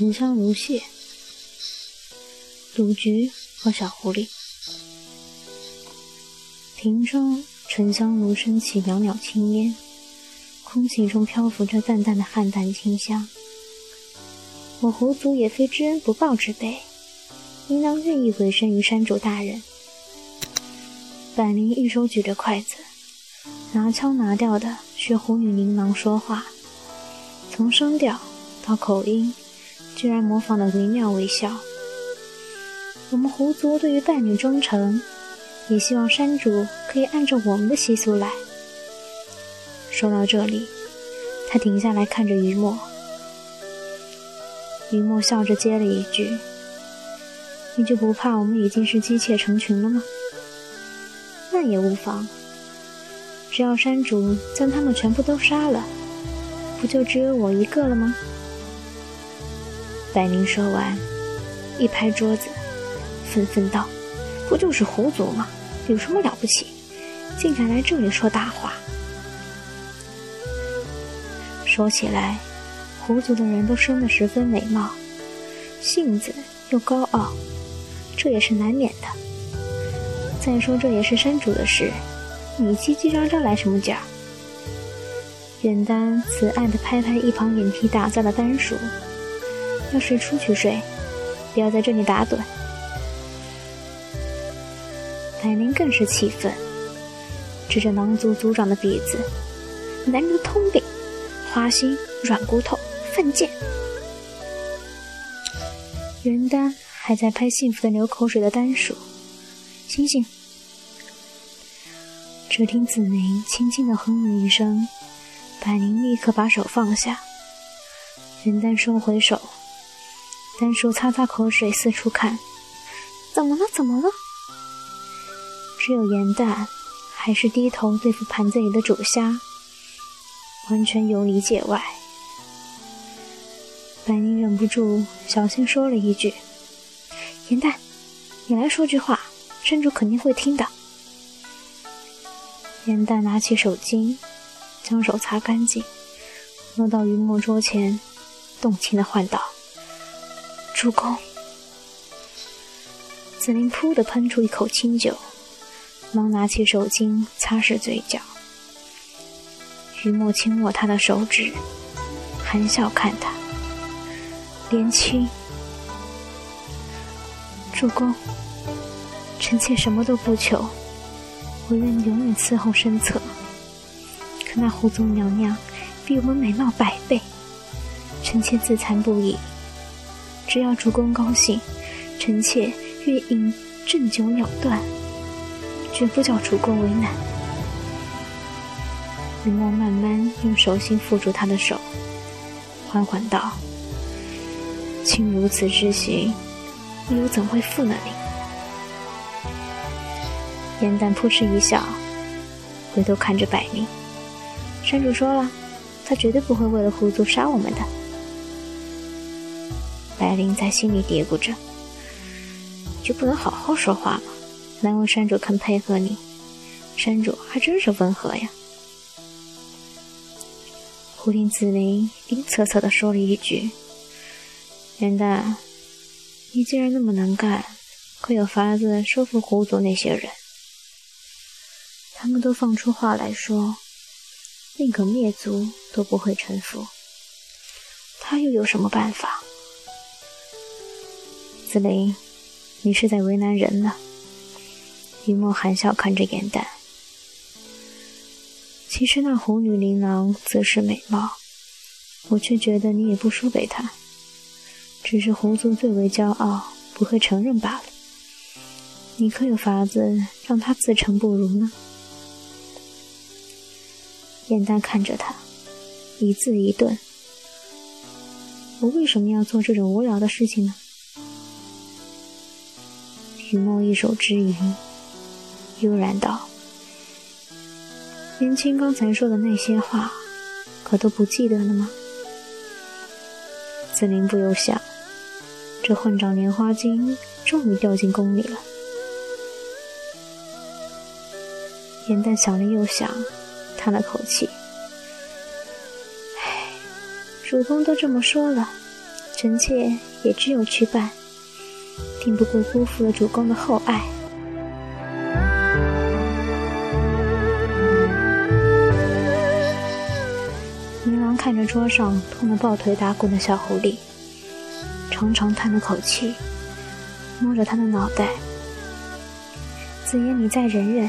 沉香如屑，鲁菊和小狐狸。瓶中沉香炉升起袅袅青烟，空气中漂浮着淡淡的菡萏清香。我狐族也非知恩不报之辈，应当愿意委身于山主大人。百灵一手举着筷子，拿腔拿调的学狐女琳琅说话，从声调到口音，居然模仿的惟妙惟肖。我们狐族对于伴侣忠诚，也希望山主可以按照我们的习俗来。说到这里，他停下来看着于墨。于墨笑着接了一句：“你就不怕我们已经是姬妾成群了吗？那也无妨，只要山主将他们全部都杀了，不就只有我一个了吗？”百灵说完，一拍桌子，愤愤道：“不就是狐族吗？有什么了不起？竟敢来这里说大话！说起来……”狐族的人都生得十分美貌，性子又高傲，这也是难免的。再说这也是山主的事，你叽叽喳喳来什么劲儿？远丹慈爱地拍拍一旁眼皮打架的丹叔，要睡出去睡，不要在这里打盹。百灵更是气愤，指着狼族族长的鼻子：“男人的通病，花心软骨头。”犯贱！元丹还在拍幸福的流口水的丹鼠，醒醒！只听子明轻轻的哼了一声，百灵立刻把手放下。元丹收回手，三叔擦擦口水，四处看，怎么了？怎么了？只有元旦还是低头对付盘子里的煮虾，完全游离界外。百灵忍不住小心说了一句：“严旦，你来说句话，山主肯定会听的。”严旦拿起手巾，将手擦干净，落到云墨桌前，动情的唤道：“主公！”紫菱噗的喷出一口清酒，忙拿起手巾擦拭嘴角。余墨轻握他的手指，含笑看他。莲青，主公，臣妾什么都不求，我愿永远伺候身侧。可那狐族娘娘比我们美貌百倍，臣妾自惭不已。只要主公高兴，臣妾愿饮鸩酒了断，绝不叫主公为难。云墨慢慢用手心抚住他的手，缓缓道。卿如此之行，又怎会负了你？严丹扑哧一笑，回头看着百灵。山主说了，他绝对不会为了狐族杀我们的。白灵在心里嘀咕着：“你就不能好好说话吗？难为山主肯配合你，山主还真是温和呀。”忽听紫菱阴恻恻地说了一句。元旦，你既然那么能干，可有法子收服狐族那些人？他们都放出话来说，宁可灭族都不会臣服。他又有什么办法？子林，你是在为难人呢。雨墨含笑看着颜淡。其实那红女琳琅自是美貌，我却觉得你也不输给她。只是狐族最为骄傲，不会承认罢了。你可有法子让他自称不如呢？燕丹看着他，一字一顿：“我为什么要做这种无聊的事情呢？”雨墨一手支云，悠然道：“年轻刚才说的那些话，可都不记得了吗？”紫菱不由想。这混账莲花精终于掉进宫里了。严淡想了又想，叹了口气：“唉，主公都这么说了，臣妾也只有去办，定不会辜负了主公的厚爱。明郎看着桌上痛得抱腿打滚的小狐狸，长长叹了口气，摸着他的脑袋。子言，你再忍忍，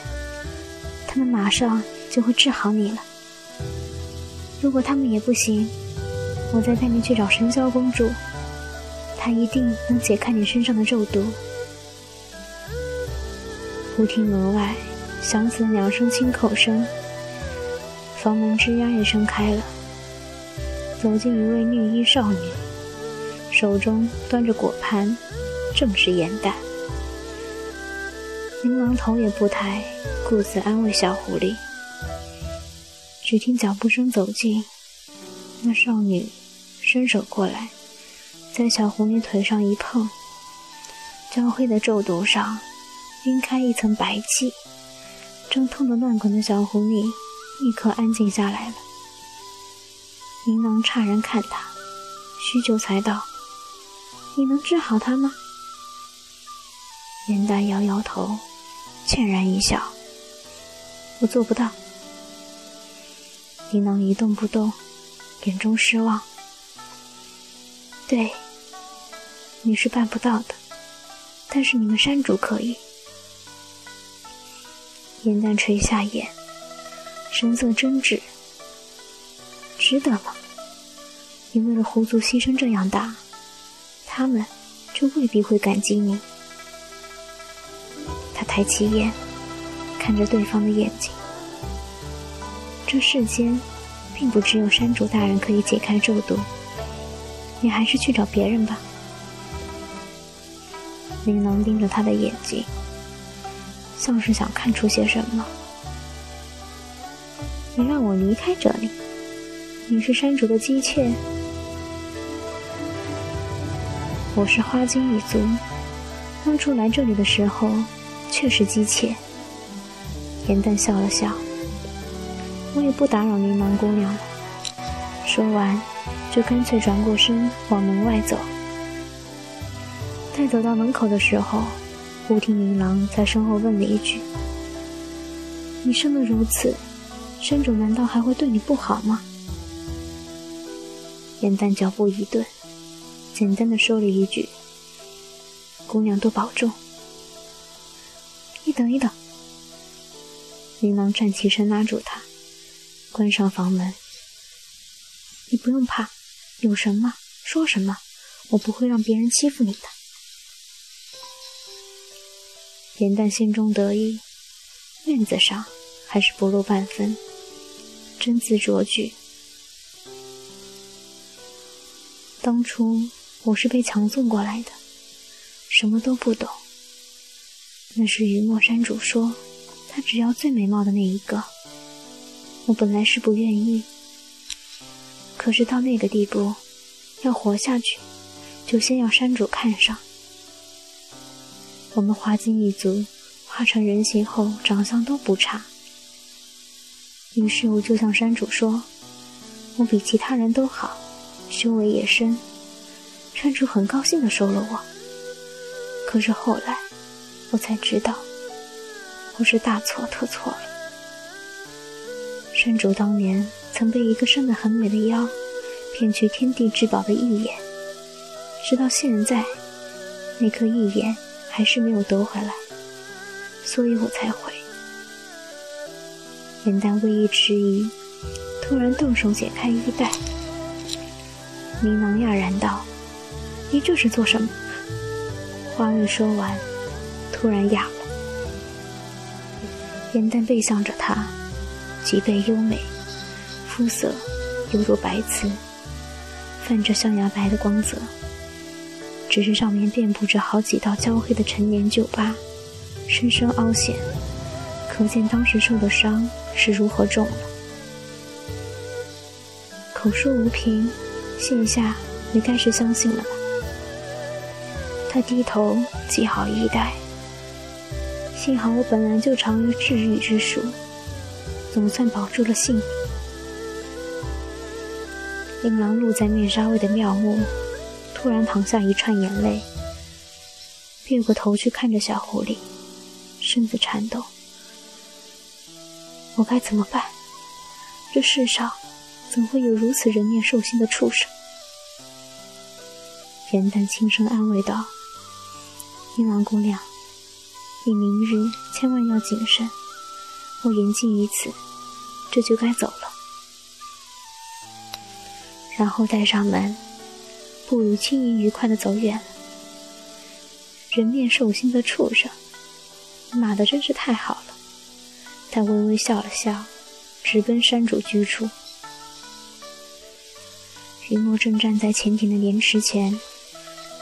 他们马上就会治好你了。如果他们也不行，我再带你去找神霄公主，他一定能解开你身上的咒毒。忽听门外响起了两声轻口声，房门吱呀一声开了，走进一位绿衣少女，手中端着果盘，正是颜淡。琳琅头也不抬，顾自安慰小狐狸。只听脚步声走近，那少女伸手过来，在小狐狸腿上一碰，焦黑的皱毒上晕开一层白气，正痛得乱滚的小狐狸立刻安静下来了。琳琅诧然看他，许久才道：“你能治好他吗？”严丹摇摇头。歉然一笑，我做不到。琳琅一动不动，眼中失望。对，你是办不到的，但是你们山主可以。颜淡垂下眼，神色真挚。值得吗？你为了狐族牺牲这样大，他们就未必会感激你。他抬起眼，看着对方的眼睛。这世间，并不只有山主大人可以解开咒毒，你还是去找别人吧。琳琅盯着他的眼睛，像是想看出些什么。你让我离开这里？你是山竹的姬妾？我是花精一族，当初来这里的时候。确实姬妾。颜淡笑了笑，我也不打扰琳琅姑娘了。说完，就干脆转过身往门外走。待走到门口的时候，忽听琳琅在身后问了一句：“你生得如此，山主难道还会对你不好吗？”颜淡脚步一顿，简单的说了一句：“姑娘多保重。”你等一等，琳琅站起身拉住他，关上房门。你不用怕，有什么说什么，我不会让别人欺负你的。颜淡心中得意，面子上还是不露半分，真字拙句。当初我是被强送过来的，什么都不懂。那是雨墨山主说，他只要最美貌的那一个。我本来是不愿意，可是到那个地步，要活下去，就先要山主看上。我们花精一族化成人形后，长相都不差。于是我就向山主说，我比其他人都好，修为也深。山主很高兴的收了我。可是后来。我才知道，我是大错特错了。山主当年曾被一个生得很美的妖骗去天地至宝的玉眼，直到现在，那颗玉眼还是没有夺回来，所以我才会。颜淡微一迟疑，突然动手解开衣带。明琅讶然道：“你这是做什么？”话未说完。突然哑了，颜淡背向着他，脊背优美，肤色犹如白瓷，泛着象牙白的光泽。只是上面遍布着好几道焦黑的陈年旧疤，深深凹陷，可见当时受的伤是如何重了。口说无凭，现下你该是相信了吧？他低头系好衣带。幸好我本来就长于治愈之术，总算保住了性命。令郎露在面纱外的妙目，突然淌下一串眼泪，别过头去看着小狐狸，身子颤抖。我该怎么办？这世上怎会有如此人面兽心的畜生？元旦轻声安慰道：“英郎姑娘，你明日千万要谨慎。我言尽于此，这就该走了。”然后带上门，步如轻盈愉快的走远了。人面兽心的畜生，骂的真是太好了。他微微笑了笑，直奔山主居处。云墨正站在潜艇的莲池前。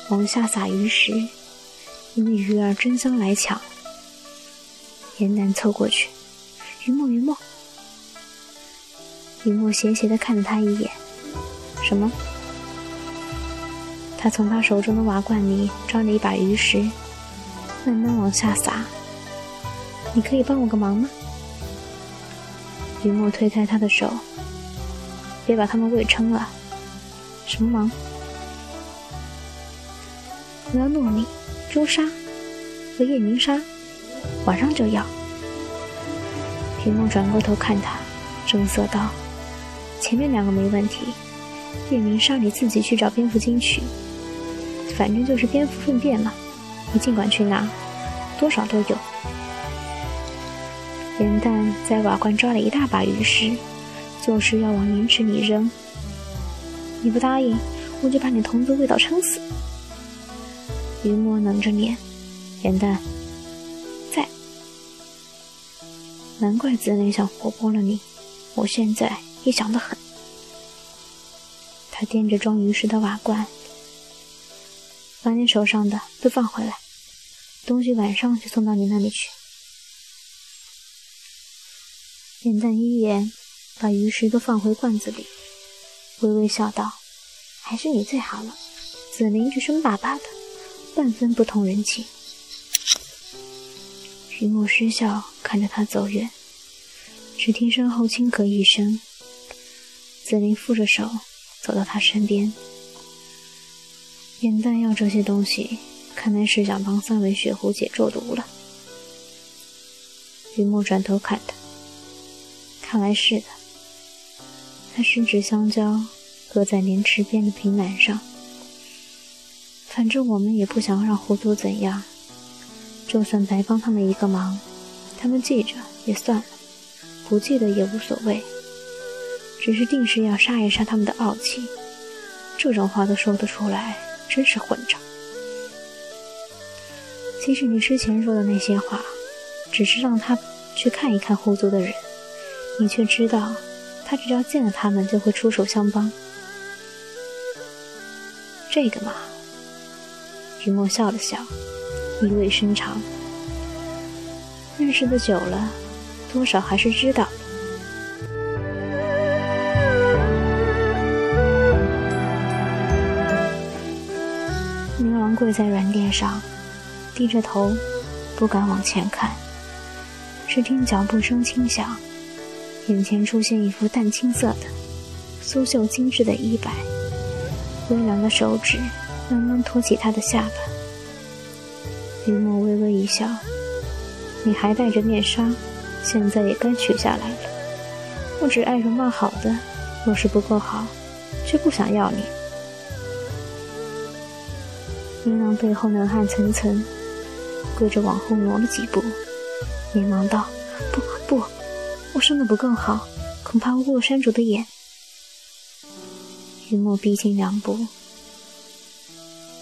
往下撒鱼食，因为鱼儿争相来抢。严南凑过去，云墨，云墨。云墨斜斜地看了他一眼，什么？他从他手中的瓦罐里抓了一把鱼食，慢慢往下撒。你可以帮我个忙吗？云墨推开他的手，别把他们喂撑了。什么忙？我要糯米、朱砂和夜明砂，晚上就要。云墨转过头看他，正色道：“前面两个没问题，夜明砂你自己去找蝙蝠精取，反正就是蝙蝠粪便嘛，你尽管去拿，多少都有。”元旦在瓦罐抓了一大把鱼食，就是要往盐池里扔。你不答应，我就把你童子喂到撑死。云墨冷着脸，元旦在，难怪子雷想活剥了你，我现在也想得很。他掂着装鱼食的瓦罐，把你手上的都放回来，东西晚上就送到你那里去。元旦一眼把鱼食都放回罐子里，微微笑道：“还是你最好了，子林却凶巴巴的。”半分不通人情。云墨失笑，看着他走远，只听身后轻咳一声，紫菱负着手走到他身边。眼淡要这些东西，看来是想帮三尾雪狐解咒毒了。云墨转头看他，看来是的。他伸指香蕉搁在莲池边的平板上。反正我们也不想让狐族怎样，就算白帮他们一个忙，他们记着也算了，不记得也无所谓。只是定是要杀一杀他们的傲气，这种话都说得出来，真是混账。其实你之前说的那些话，只是让他去看一看狐族的人，你却知道，他只要见了他们就会出手相帮。这个嘛。雨墨笑了笑，意味深长。认识的久了，多少还是知道。明跪在软垫上，低着头，不敢往前看。只听脚步声轻响，眼前出现一副淡青色的、苏绣精致的衣摆，微凉的手指。慢慢托起他的下巴，雨墨微微一笑：“你还戴着面纱，现在也该取下来了。我只爱容貌好的，若是不够好，却不想要你。”明郎背后冷汗涔涔，跪着往后挪了几步，连忙道：“不不，我生的不够好，恐怕误了山主的眼。”雨墨逼近两步。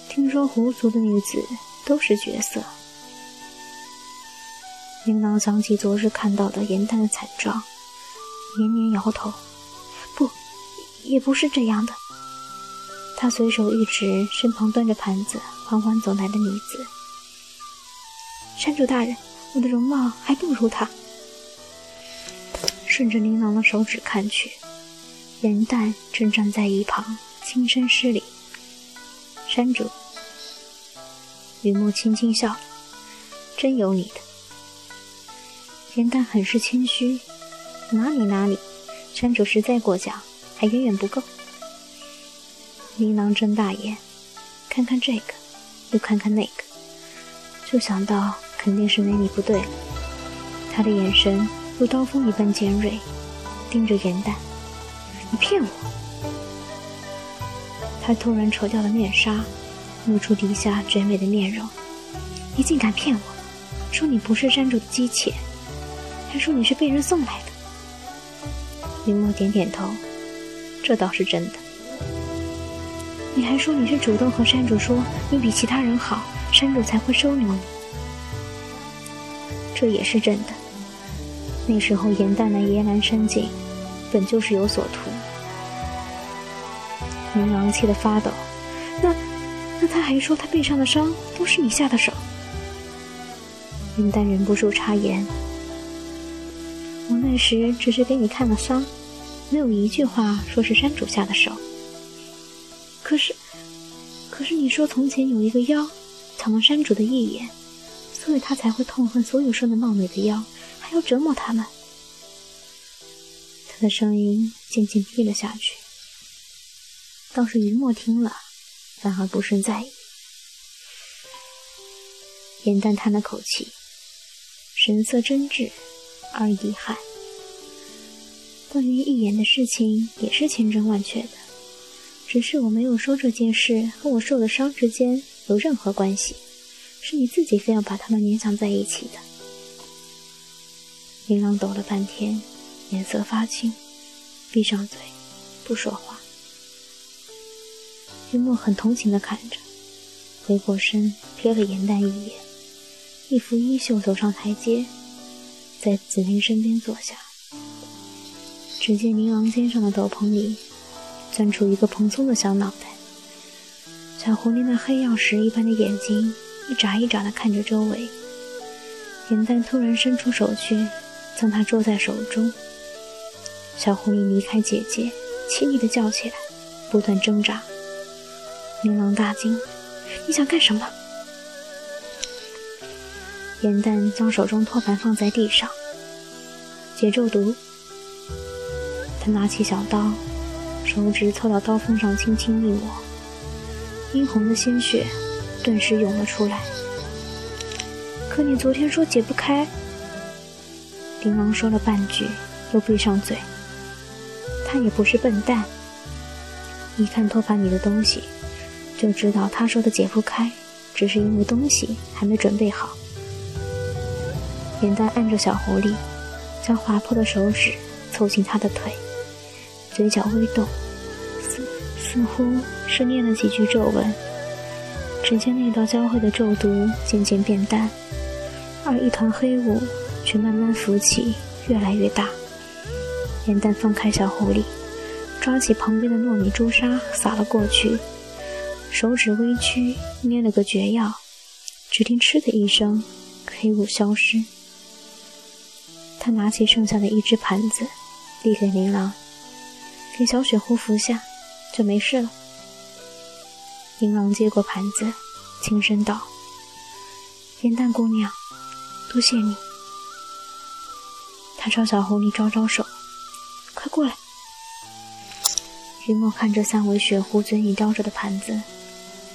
听说狐族的女子都是绝色。铃郎想起昨日看到的严丹的惨状，连连摇头：“不，也不是这样的。”他随手一指身旁端着盘子缓缓走来的女子：“山主大人，我的容貌还不如她。”顺着琳琅的手指看去，颜淡正站在一旁，轻声施礼：“山主。”雨墨轻轻笑，真有你的。颜淡很是谦虚，哪里哪里，山主实在过奖，还远远不够。琳琅睁大眼，看看这个，又看看那个，就想到肯定是哪里不对了。他的眼神如刀锋一般尖锐，盯着严旦：“你骗我！”他突然扯掉了面纱，露出底下绝美的面容：“你竟敢骗我，说你不是山主的姬妾，还说你是被人送来的。”云墨点点头：“这倒是真的。”你还说你是主动和山主说你比其他人好，山主才会收留你，这也是真的。那时候严淡的野兰山境本就是有所图，明狼气得发抖。那那他还说他背上的伤都是你下的手。严淡忍不住插言：“我那时只是给你看了伤，没有一句话说是山主下的手。”可是，可是你说从前有一个妖抢了山主的一眼，所以他才会痛恨所有生得貌美的妖，还要折磨他们。他的声音渐渐低了下去。倒是云墨听了，反而不甚在意。严淡叹了口气，神色真挚而遗憾。关于一眼的事情，也是千真万确的。只是我没有说这件事和我受的伤之间有任何关系，是你自己非要把他们勉强在一起的。琳琅抖了半天，脸色发青，闭上嘴，不说话。云墨很同情地看着，回过身瞥了严淡一眼，一拂衣袖走上台阶，在紫菱身边坐下。只见宁郎肩上的斗篷里。钻出一个蓬松的小脑袋，小狐狸那黑曜石一般的眼睛一眨一眨地看着周围。颜淡突然伸出手去，将它捉在手中。小狐狸离开姐姐，凄厉地叫起来，不断挣扎。明狼大惊：“你想干什么？”颜淡将手中托盘放在地上，解咒毒。他拿起小刀。手指凑到刀锋上，轻轻一抹，殷红的鲜血顿时涌了出来。可你昨天说解不开，林王说了半句，又闭上嘴。他也不是笨蛋，一看托盘里的东西，就知道他说的解不开，只是因为东西还没准备好。严丹按着小狐狸，将划破的手指凑近他的腿。嘴角微动，似似乎是念了几句咒文。只见那道交汇的咒毒渐渐变淡，而一团黑雾却慢慢浮起，越来越大。颜淡放开小狐狸，抓起旁边的糯米朱砂撒了过去，手指微屈，捏了个绝药。只听“嗤”的一声，黑雾消失。他拿起剩下的一只盘子，递给琳琅。给小雪狐服下，就没事了。银狼接过盘子，轻声道：“烟蛋姑娘，多谢你。”他朝小狐狸招招手：“快过来。”云墨看着三尾雪狐嘴里叼着的盘子，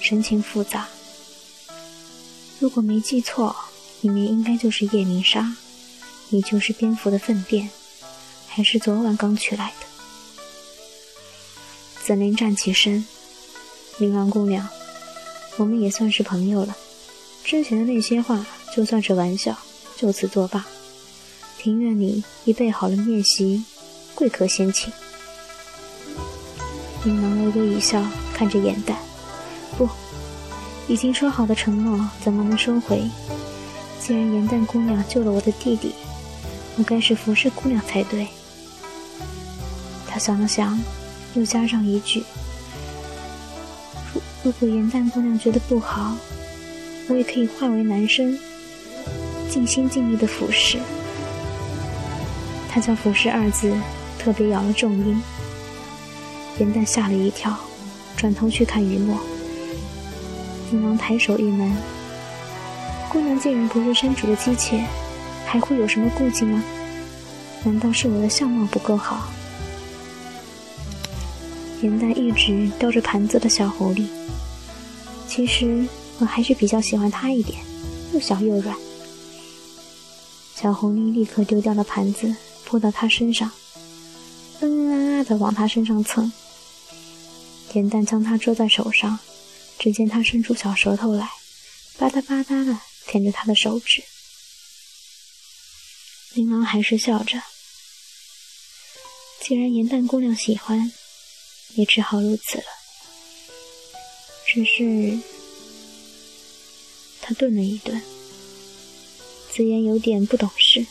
神情复杂。如果没记错，里面应该就是夜明砂，也就是蝙蝠的粪便，还是昨晚刚取来的。紫菱站起身，明郎姑娘，我们也算是朋友了。之前的那些话，就算是玩笑，就此作罢。庭院里已备好了宴席，贵客先请。明郎微微一笑，看着严淡，不，已经说好的承诺，怎么能收回？既然严淡姑娘救了我的弟弟，我该是服侍姑娘才对。他想了想。又加上一句：“如如果严淡姑娘觉得不好，我也可以化为男生，尽心尽力的服侍。”他将“服侍”二字特别咬了重音。严淡吓了一跳，转头去看雨墨。锦囊抬手一拦：“姑娘既然不是山主的姬妾，还会有什么顾忌吗？难道是我的相貌不够好？”严丹一直叼着盘子的小狐狸，其实我还是比较喜欢它一点，又小又软。小狐狸立刻丢掉了盘子，扑到他身上，嗯啊啊的往他身上蹭。严蛋将它捉在手上，只见它伸出小舌头来，吧嗒吧嗒的舔着他的手指。琳琅还是笑着，既然严蛋姑娘喜欢，也只好如此了。只是，他顿了一顿。紫妍有点不懂事。